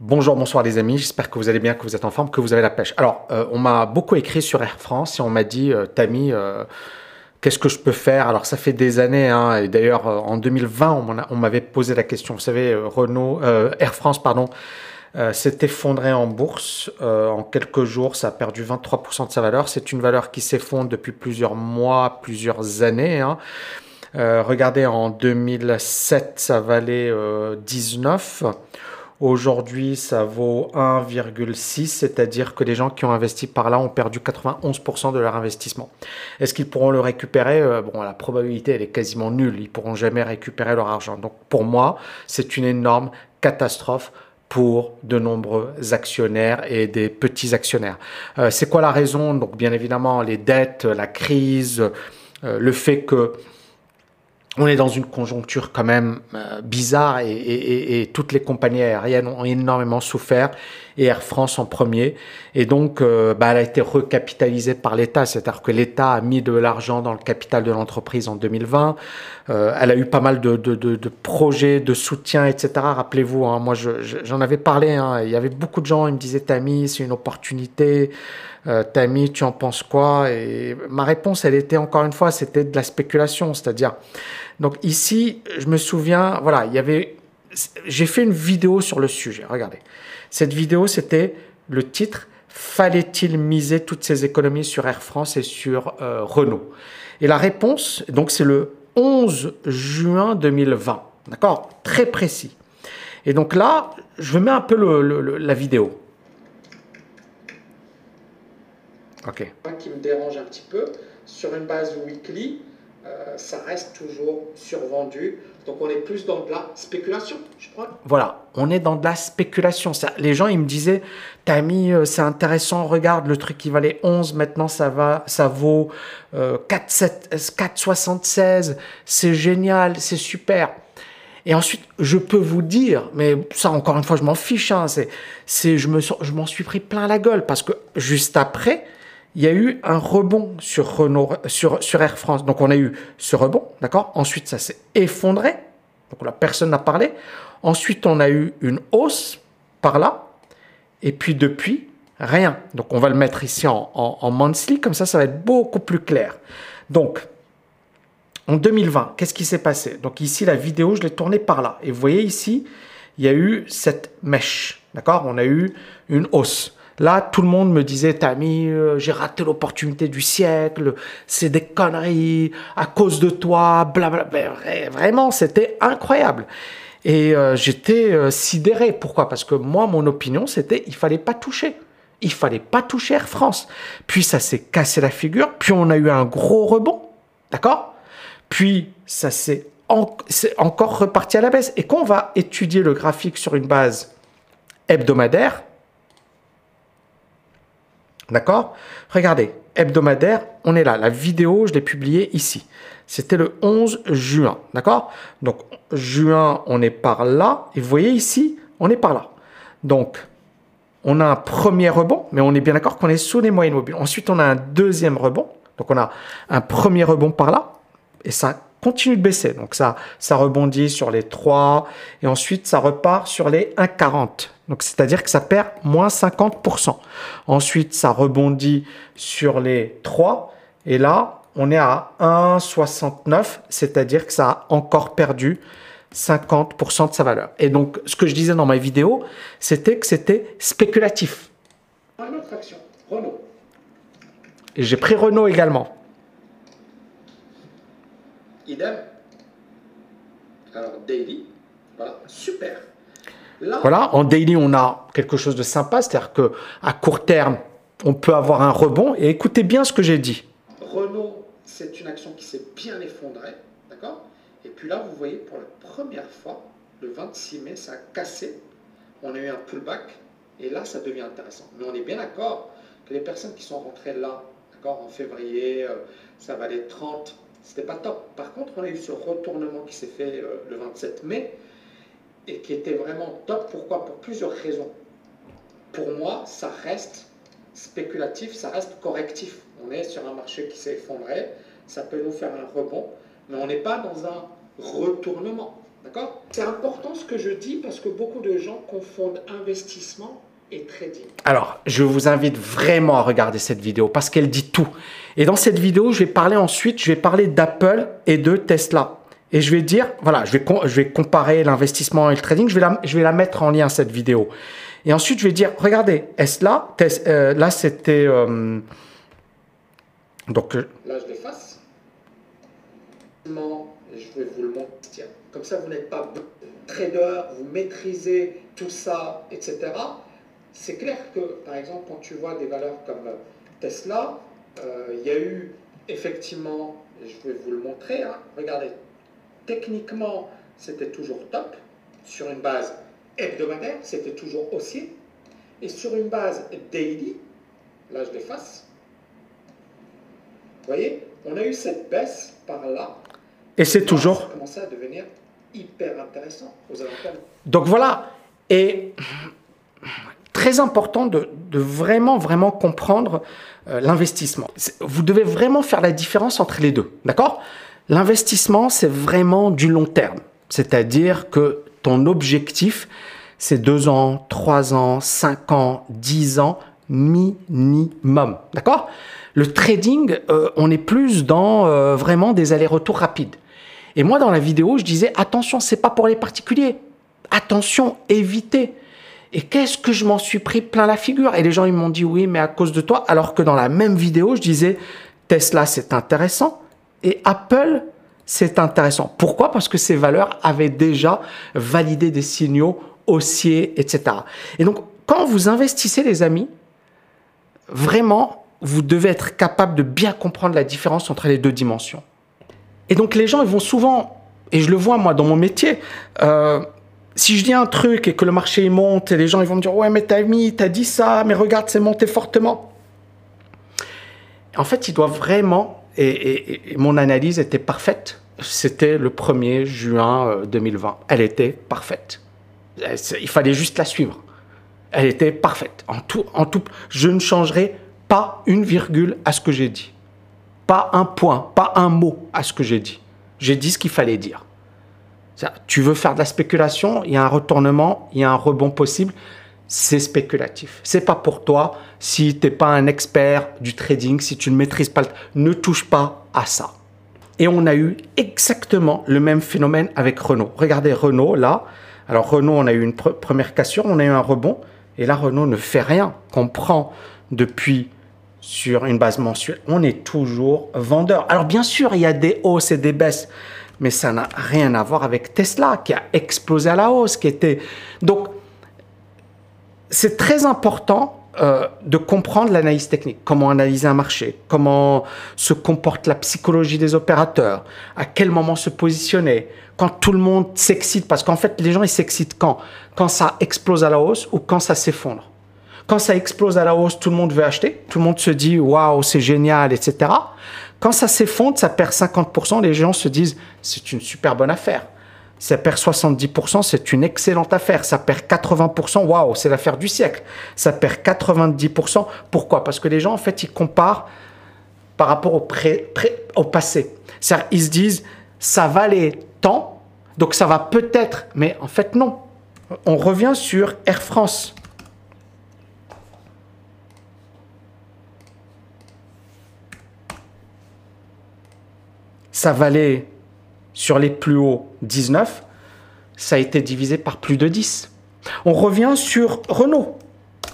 Bonjour, bonsoir les amis, j'espère que vous allez bien, que vous êtes en forme, que vous avez la pêche. Alors, euh, on m'a beaucoup écrit sur Air France et on m'a dit, euh, Tammy, euh, qu'est-ce que je peux faire? Alors, ça fait des années, hein, et d'ailleurs, en 2020, on m'avait posé la question. Vous savez, Renault, Air France, pardon, s'est effondré en bourse. en quelques jours, ça a perdu 23% de sa valeur. C'est une valeur qui s'effondre depuis plusieurs mois, plusieurs années. Hein. regardez, en 2007, ça valait 19. Aujourd'hui, ça vaut 1,6, c'est-à-dire que les gens qui ont investi par là ont perdu 91% de leur investissement. Est-ce qu'ils pourront le récupérer? Euh, Bon, la probabilité, elle est quasiment nulle. Ils pourront jamais récupérer leur argent. Donc, pour moi, c'est une énorme catastrophe pour de nombreux actionnaires et des petits actionnaires. Euh, c'est quoi la raison? Donc, bien évidemment, les dettes, la crise, euh, le fait que on est dans une conjoncture quand même euh, bizarre et, toutes les compagnies aériennes ont énormément souffert et Air France en premier. Et donc, euh, bah, elle a été recapitalisée par l'État, c'est-à-dire que l'État a mis de l'argent dans le capital de l'entreprise en 2020. Euh, elle a eu pas mal de, projets de soutien, etc. Rappelez-vous, hein, moi j'en avais parlé, hein. il y avait beaucoup de gens, ils me disaient Tammy, c'est une opportunité. Euh, Tammy, tu en penses quoi Et ma réponse, elle était encore une fois, c'était de la spéculation, c'est-à-dire donc ici, je me souviens, voilà, il y avait, j'ai fait une vidéo sur le sujet. Regardez, cette vidéo, c'était le titre Fallait-il miser toutes ses économies sur Air France et sur euh, Renault? Et la réponse, donc c'est le 11 juin 2020, d'accord? Très précis. Et donc là, je mets un peu la vidéo. Ok. Qui me dérange un petit peu sur une base weekly. Euh, ça reste toujours survendu. Donc on est plus dans de la spéculation, je crois. Voilà, on est dans de la spéculation. Ça, les gens, ils me disaient, t'as mis, euh, c'est intéressant, regarde, le truc qui valait 11, maintenant ça, va, ça vaut euh, 4,76, c'est génial, c'est super. Et ensuite, je peux vous dire, mais ça encore une fois, je m'en fiche, hein, c'est, je, me, je m'en suis pris plein la gueule parce que juste après, il y a eu un rebond sur, Air France. Donc on a eu ce rebond, d'accord? Ensuite, ça s'est effondré. Donc la personne n'a parlé. Ensuite, on a eu une hausse par là. Et puis depuis, rien. Donc on va le mettre ici en, en, monthly, comme ça, ça va être beaucoup plus clair. Donc, en 2020, qu'est-ce qui s'est passé? Donc ici, la vidéo, je l'ai tournée par là. Et vous voyez ici, il y a eu cette mèche, d'accord? On a eu une hausse. Là, tout le monde me disait, Tammy, euh, j'ai raté l'opportunité du siècle, c'est des conneries, à cause de toi, blablabla. Vraiment, c'était incroyable. Et euh, j'étais euh, sidéré. Pourquoi? Parce que moi, mon opinion, c'était, il fallait pas toucher. Il fallait pas toucher Air France. Puis ça s'est cassé la figure. Puis on a eu un gros rebond. D'accord? Puis ça s'est encore reparti à la baisse. Et quand on va étudier le graphique sur une base hebdomadaire, D'accord? Regardez, hebdomadaire, on est là. La vidéo, je l'ai publiée ici. C'était le 11 juin. D'accord? Donc, juin, on est par là. Et vous voyez ici, on est par là. Donc, on a un premier rebond, mais on est bien d'accord qu'on est sous les moyennes mobiles. Ensuite, on a un deuxième rebond. Donc, on a un premier rebond par là. Et ça continue de baisser. Donc ça, ça rebondit sur les 3 et ensuite ça repart sur les 1,40. Donc c'est-à-dire que ça perd moins 50%. Ensuite, ça rebondit sur les 3 et là, on est à 1,69, c'est-à-dire que ça a encore perdu 50% de sa valeur. Et donc, ce que je disais dans ma vidéo, c'était que c'était spéculatif. Une autre action, Renault. Et j'ai pris Renault également. Idem. Alors, daily, voilà, super. Voilà, en daily, on a quelque chose de sympa, c'est-à-dire que à court terme, on peut avoir un rebond. Et écoutez bien ce que j'ai dit. Renault, c'est une action qui s'est bien effondrée, d'accord? Et puis là, vous voyez, pour la première fois, le 26 mai, ça a cassé. On a eu un pullback, et là, ça devient intéressant. Mais on est bien d'accord que les personnes qui sont rentrées là, d'accord, en février, euh, ça valait 30, c'était pas top. Par contre, on a eu ce retournement qui s'est fait euh, le 27 mai et qui était vraiment top. Pourquoi? Pour plusieurs raisons. Pour moi, ça reste spéculatif, ça reste correctif. On est sur un marché qui s'est effondré, ça peut nous faire un rebond, mais on n'est pas dans un retournement. D'accord? C'est important ce que je dis parce que beaucoup de gens confondent investissement et trading. Alors, je vous invite vraiment à regarder cette vidéo parce qu'elle dit tout. Et dans cette vidéo, je vais parler ensuite, je vais parler d'Apple et de Tesla. Et je vais dire, voilà, je vais, je vais comparer l'investissement et le trading. Je vais, la, je vais la mettre en lien, cette vidéo. Et ensuite, je vais dire, regardez, Tesla, euh, là, c'était... Euh, donc, euh, là, je l'efface. Je vais vous le montrer. Comme ça, vous n'êtes pas trader, vous maîtrisez tout ça, etc. C'est clair que, par exemple, quand tu vois des valeurs comme Tesla, il y a eu effectivement, je vais vous le montrer, hein, regardez, techniquement, c'était toujours top. Sur une base hebdomadaire, c'était toujours haussier. Et sur une base daily, là je l'efface, vous voyez, on a eu cette baisse par là. Et c'est toujours. Ça a commencé à devenir hyper intéressant aux alentours. Donc voilà. Et très important de, vraiment, vraiment comprendre euh, l'investissement. Vous devez vraiment faire la différence entre les deux. D'accord? L'investissement, c'est vraiment du long terme. C'est-à-dire que ton objectif, c'est deux ans, trois ans, cinq ans, dix ans minimum. D'accord? Le trading, euh, on est plus dans euh, vraiment des allers-retours rapides. Et moi, dans la vidéo, je disais attention, c'est pas pour les particuliers. Attention, évitez. Et qu'est-ce que je m'en suis pris plein la figure? Et les gens, ils m'ont dit oui, mais à cause de toi. Alors que dans la même vidéo, je disais Tesla, c'est intéressant. Et Apple, c'est intéressant. Pourquoi? Parce que ces valeurs avaient déjà validé des signaux haussiers, etc. Et donc, quand vous investissez, les amis, vraiment, vous devez être capable de bien comprendre la différence entre les deux dimensions. Et donc, les gens, ils vont souvent, et je le vois moi dans mon métier, euh, si je dis un truc et que le marché monte, et les gens ils vont me dire ouais mais t'as mis, t'as dit ça, mais regarde c'est monté fortement. En fait, ils doivent vraiment et, mon analyse était parfaite. C'était le 1er juin 2020. Euh, Elle était parfaite. Il fallait juste la suivre. Elle était parfaite. En tout, en tout, je ne changerai pas une virgule à ce que j'ai dit. Pas un point, pas un mot à ce que j'ai dit. J'ai dit ce qu'il fallait dire. Tu veux faire de la spéculation, il y a un retournement, il y a un rebond possible c'est spéculatif. C'est pas pour toi si tu n'es pas un expert du trading, si tu ne maîtrises pas, ne touche pas à ça. Et on a eu exactement le même phénomène avec Renault. Regardez Renault là. Alors Renault, on a eu une première cassure, on a eu un rebond, et là Renault ne fait rien. Qu'on prend depuis sur une base mensuelle, on est toujours vendeur. Alors bien sûr, il y a des hausses et des baisses, mais ça n'a rien à voir avec Tesla qui a explosé à la hausse, qui était donc c'est très important euh, de comprendre l'analyse technique, comment analyser un marché, comment se comporte la psychologie des opérateurs, à quel moment se positionner, quand tout le monde s'excite, parce qu'en fait les gens ils s'excitent quand? Quand ça explose à la hausse ou quand ça s'effondre. Quand ça explose à la hausse, tout le monde veut acheter, tout le monde se dit waouh c'est génial, etc. Quand ça s'effondre, ça perd 50%, les gens se disent c'est une super bonne affaire. Ça perd 70%, c'est une excellente affaire. Ça perd 80%, waouh, c'est l'affaire du siècle. Ça perd 90%, pourquoi? Parce que les gens, en fait, ils comparent par rapport au, passé. Ils se disent, ça valait tant, donc ça va peut-être, mais en fait, non. On revient sur Air France. Ça valait sur les plus hauts 19, ça a été divisé par plus de 10. On revient sur Renault.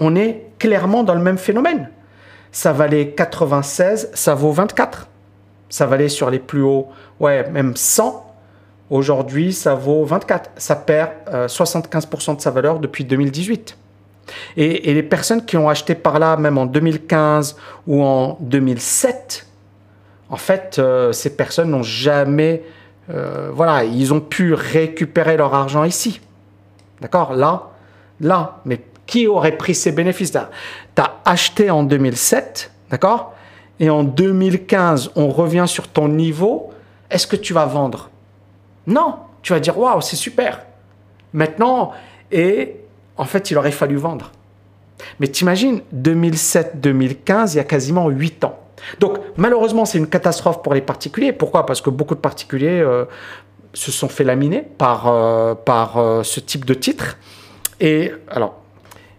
On est clairement dans le même phénomène. Ça valait 96, ça vaut 24. Ça valait sur les plus hauts, ouais, même 100. Aujourd'hui, ça vaut 24. Ça perd 75% euh, de sa valeur depuis 2018. Et, les personnes qui ont acheté par là, même en 2015 ou en 2007, en fait, euh, ces personnes n'ont jamais euh, voilà, ils ont pu récupérer leur argent ici. D'accord? Là, là, mais qui aurait pris ces bénéfices? Tu as acheté en 2007, d'accord? Et en 2015, on revient sur ton niveau. Est-ce que tu vas vendre? Non, tu vas dire waouh, c'est super. Maintenant, et en fait, il aurait fallu vendre. Mais t'imagines, 2007-2015, il y a quasiment 8 ans. Donc malheureusement, c'est une catastrophe pour les particuliers. Pourquoi? Parce que beaucoup de particuliers, euh, se sont fait laminer par, euh, par euh, ce type de titre. Et alors,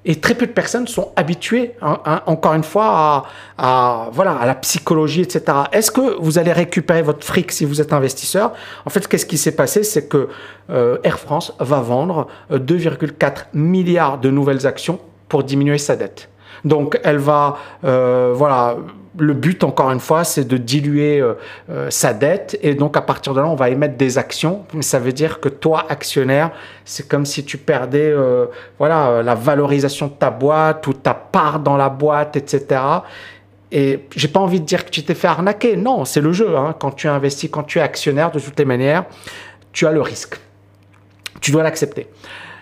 et très peu de personnes sont habituées, hein, hein, encore une fois, à, voilà, à la psychologie, etc. Est-ce que vous allez récupérer votre fric si vous êtes investisseur? En fait, qu'est-ce qui s'est passé? C'est que Air France va vendre 2,4 milliards de nouvelles actions pour diminuer sa dette. Donc, elle va, euh, voilà, le but, encore une fois, c'est de diluer euh, euh, sa dette. Et donc, à partir de là, on va émettre des actions. Mais ça veut dire que toi, actionnaire, c'est comme si tu perdais voilà, la valorisation de ta boîte ou ta part dans la boîte, etc. Et j'ai pas envie de dire que tu t'es fait arnaquer. Non, c'est le jeu. Hein. Quand tu investis, quand tu es actionnaire, de toutes les manières, tu as le risque. Tu dois l'accepter.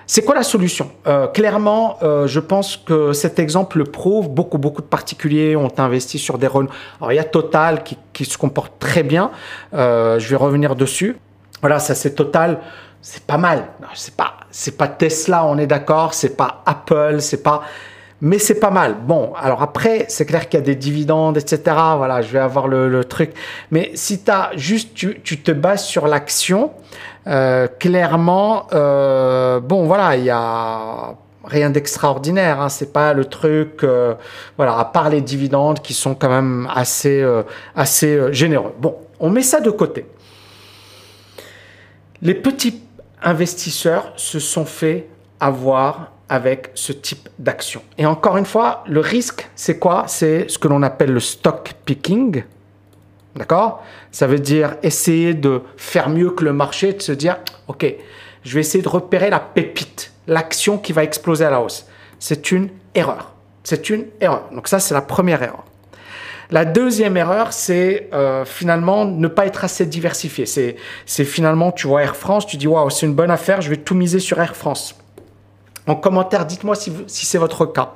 C'est quoi la solution? Euh, Clairement, euh, je pense que cet exemple le prouve. Beaucoup, beaucoup de particuliers ont investi sur des rôles. Alors, il y a Total qui, qui se comporte très bien. Euh, je vais revenir dessus. Voilà, ça c'est Total. C'est pas mal. C'est pas, c'est pas Tesla, on est d'accord. C'est pas Apple. C'est pas. Mais c'est pas mal. Bon, alors après, c'est clair qu'il y a des dividendes, etc. Voilà, je vais avoir le, truc. Mais si as juste, tu, te bases sur l'action, euh, clairement, euh, bon, voilà, il y a rien d'extraordinaire. Hein, c'est pas le truc, euh, voilà, à part les dividendes qui sont quand même assez, assez généreux. Bon, on met ça de côté. Les petits investisseurs se sont fait avoir avec ce type d'action. Et encore une fois, le risque, c'est quoi? C'est ce que l'on appelle le stock picking. D'accord? Ça veut dire essayer de faire mieux que le marché, de se dire, OK, je vais essayer de repérer la pépite, l'action qui va exploser à la hausse. C'est une erreur. C'est une erreur. Donc ça, c'est la première erreur. La deuxième erreur, c'est euh, finalement ne pas être assez diversifié. C'est finalement, tu vois Air France, tu dis, waouh, c'est une bonne affaire, je vais tout miser sur Air France. En commentaire, dites-moi si, si c'est votre cas.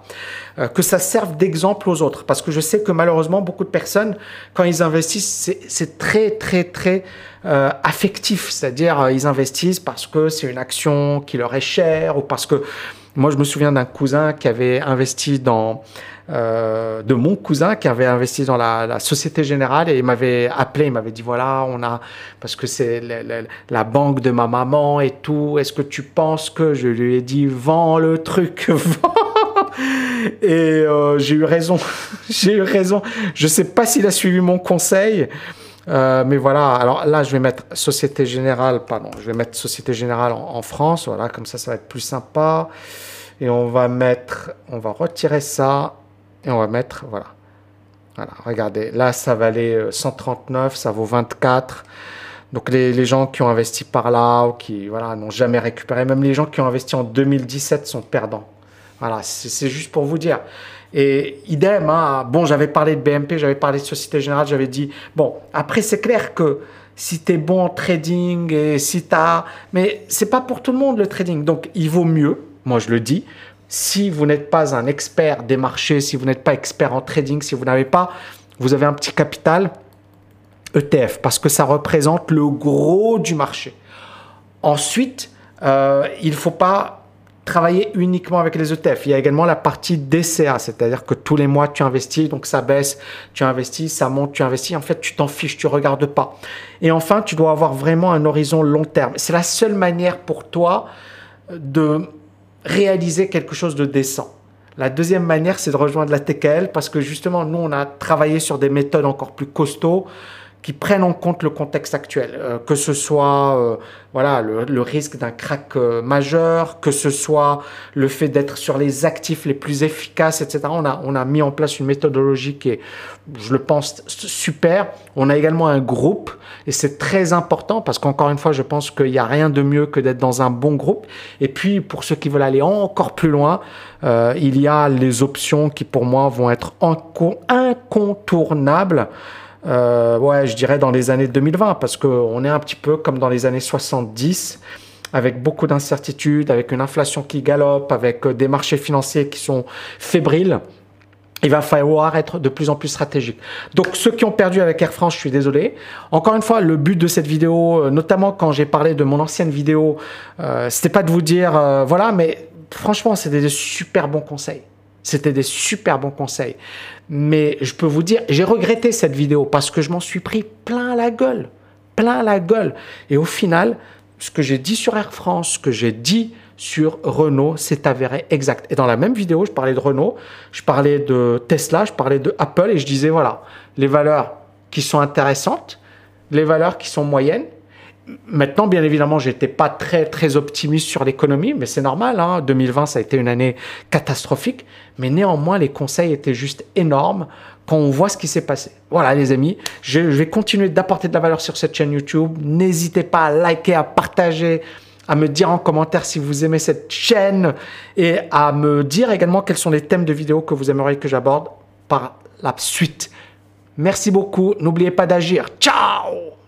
Euh, que ça serve d'exemple aux autres. Parce que je sais que malheureusement, beaucoup de personnes, quand ils investissent, c'est très, très, très euh, affectif. C'est-à-dire, euh, ils investissent parce que c'est une action qui leur est chère ou parce que... Moi, je me souviens d'un cousin qui avait investi dans... Euh, de mon cousin qui avait investi dans la, Société Générale et il m'avait appelé, il m'avait dit voilà, on a parce que c'est la, banque de ma maman et tout. Est-ce que tu penses que je lui ai dit vends le truc, vends et euh, j'ai eu raison. j'ai eu raison. Je sais pas s'il a suivi mon conseil. Euh, mais voilà, alors là, je vais mettre Société Générale, pardon, je vais mettre Société Générale en, en, France, voilà, comme ça, ça va être plus sympa. Et on va mettre, on va retirer ça, et on va mettre, voilà. Voilà, regardez, là, ça valait 139, ça vaut 24. Donc les, les gens qui ont investi par là, ou qui voilà, n'ont jamais récupéré, même les gens qui ont investi en 2017 sont perdants. Voilà, c'est juste pour vous dire. Et idem, hein, bon, j'avais parlé de BMP, j'avais parlé de Société Générale, j'avais dit, bon, après, c'est clair que si tu es bon en trading et si tu as. Mais c'est pas pour tout le monde le trading. Donc, il vaut mieux, moi je le dis, si vous n'êtes pas un expert des marchés, si vous n'êtes pas expert en trading, si vous n'avez pas, vous avez un petit capital ETF parce que ça représente le gros du marché. Ensuite, euh, il ne faut pas travailler uniquement avec les ETF. Il y a également la partie DCA, c'est-à-dire que tous les mois tu investis, donc ça baisse, tu investis, ça monte, tu investis. En fait, tu t'en fiches, tu regardes pas. Et enfin, tu dois avoir vraiment un horizon long terme. C'est la seule manière pour toi de réaliser quelque chose de décent. La deuxième manière, c'est de rejoindre la TKL parce que justement, nous, on a travaillé sur des méthodes encore plus costauds qui prennent en compte le contexte actuel, euh, que ce soit euh, voilà le, le risque d'un crack euh, majeur, que ce soit le fait d'être sur les actifs les plus efficaces, etc. On a on a mis en place une méthodologie qui est, je le pense, super. On a également un groupe et c'est très important parce qu'encore une fois, je pense qu'il n'y a rien de mieux que d'être dans un bon groupe. Et puis pour ceux qui veulent aller encore plus loin, il y a les options qui pour moi vont être incontournables euh, ouais, je dirais dans les années 2020, parce qu'on est un petit peu comme dans les années 70, avec beaucoup d'incertitudes, avec une inflation qui galope, avec euh, des marchés financiers qui sont fébriles. Il va falloir être de plus en plus stratégique. Donc ceux qui ont perdu avec Air France, je suis désolé. Encore une fois, le but de cette vidéo, euh, notamment quand j'ai parlé de mon ancienne vidéo, c'était pas de vous dire voilà, mais franchement, c'était des super bons conseils. C'était des super bons conseils. Mais je peux vous dire, j'ai regretté cette vidéo parce que je m'en suis pris plein la gueule. plein la gueule. Et au final, ce que j'ai dit sur Air France, ce que j'ai dit sur Renault, c'est avéré exact. Et dans la même vidéo, je parlais de Renault, je parlais de Tesla, je parlais de Apple et je disais voilà, les valeurs qui sont intéressantes, les valeurs qui sont moyennes. Maintenant, bien évidemment, j'étais pas très très optimiste sur l'économie, mais c'est normal. Hein. 2020, ça a été une année catastrophique, mais néanmoins, les conseils étaient juste énormes quand on voit ce qui s'est passé. Voilà, les amis, je, je vais continuer d'apporter de la valeur sur cette chaîne YouTube. N'hésitez pas à liker, à partager à me dire en commentaire si vous aimez cette chaîne et à me dire également quels sont les thèmes de vidéos que vous aimeriez que j'aborde par la suite. Merci beaucoup. N'oubliez pas d'agir. Ciao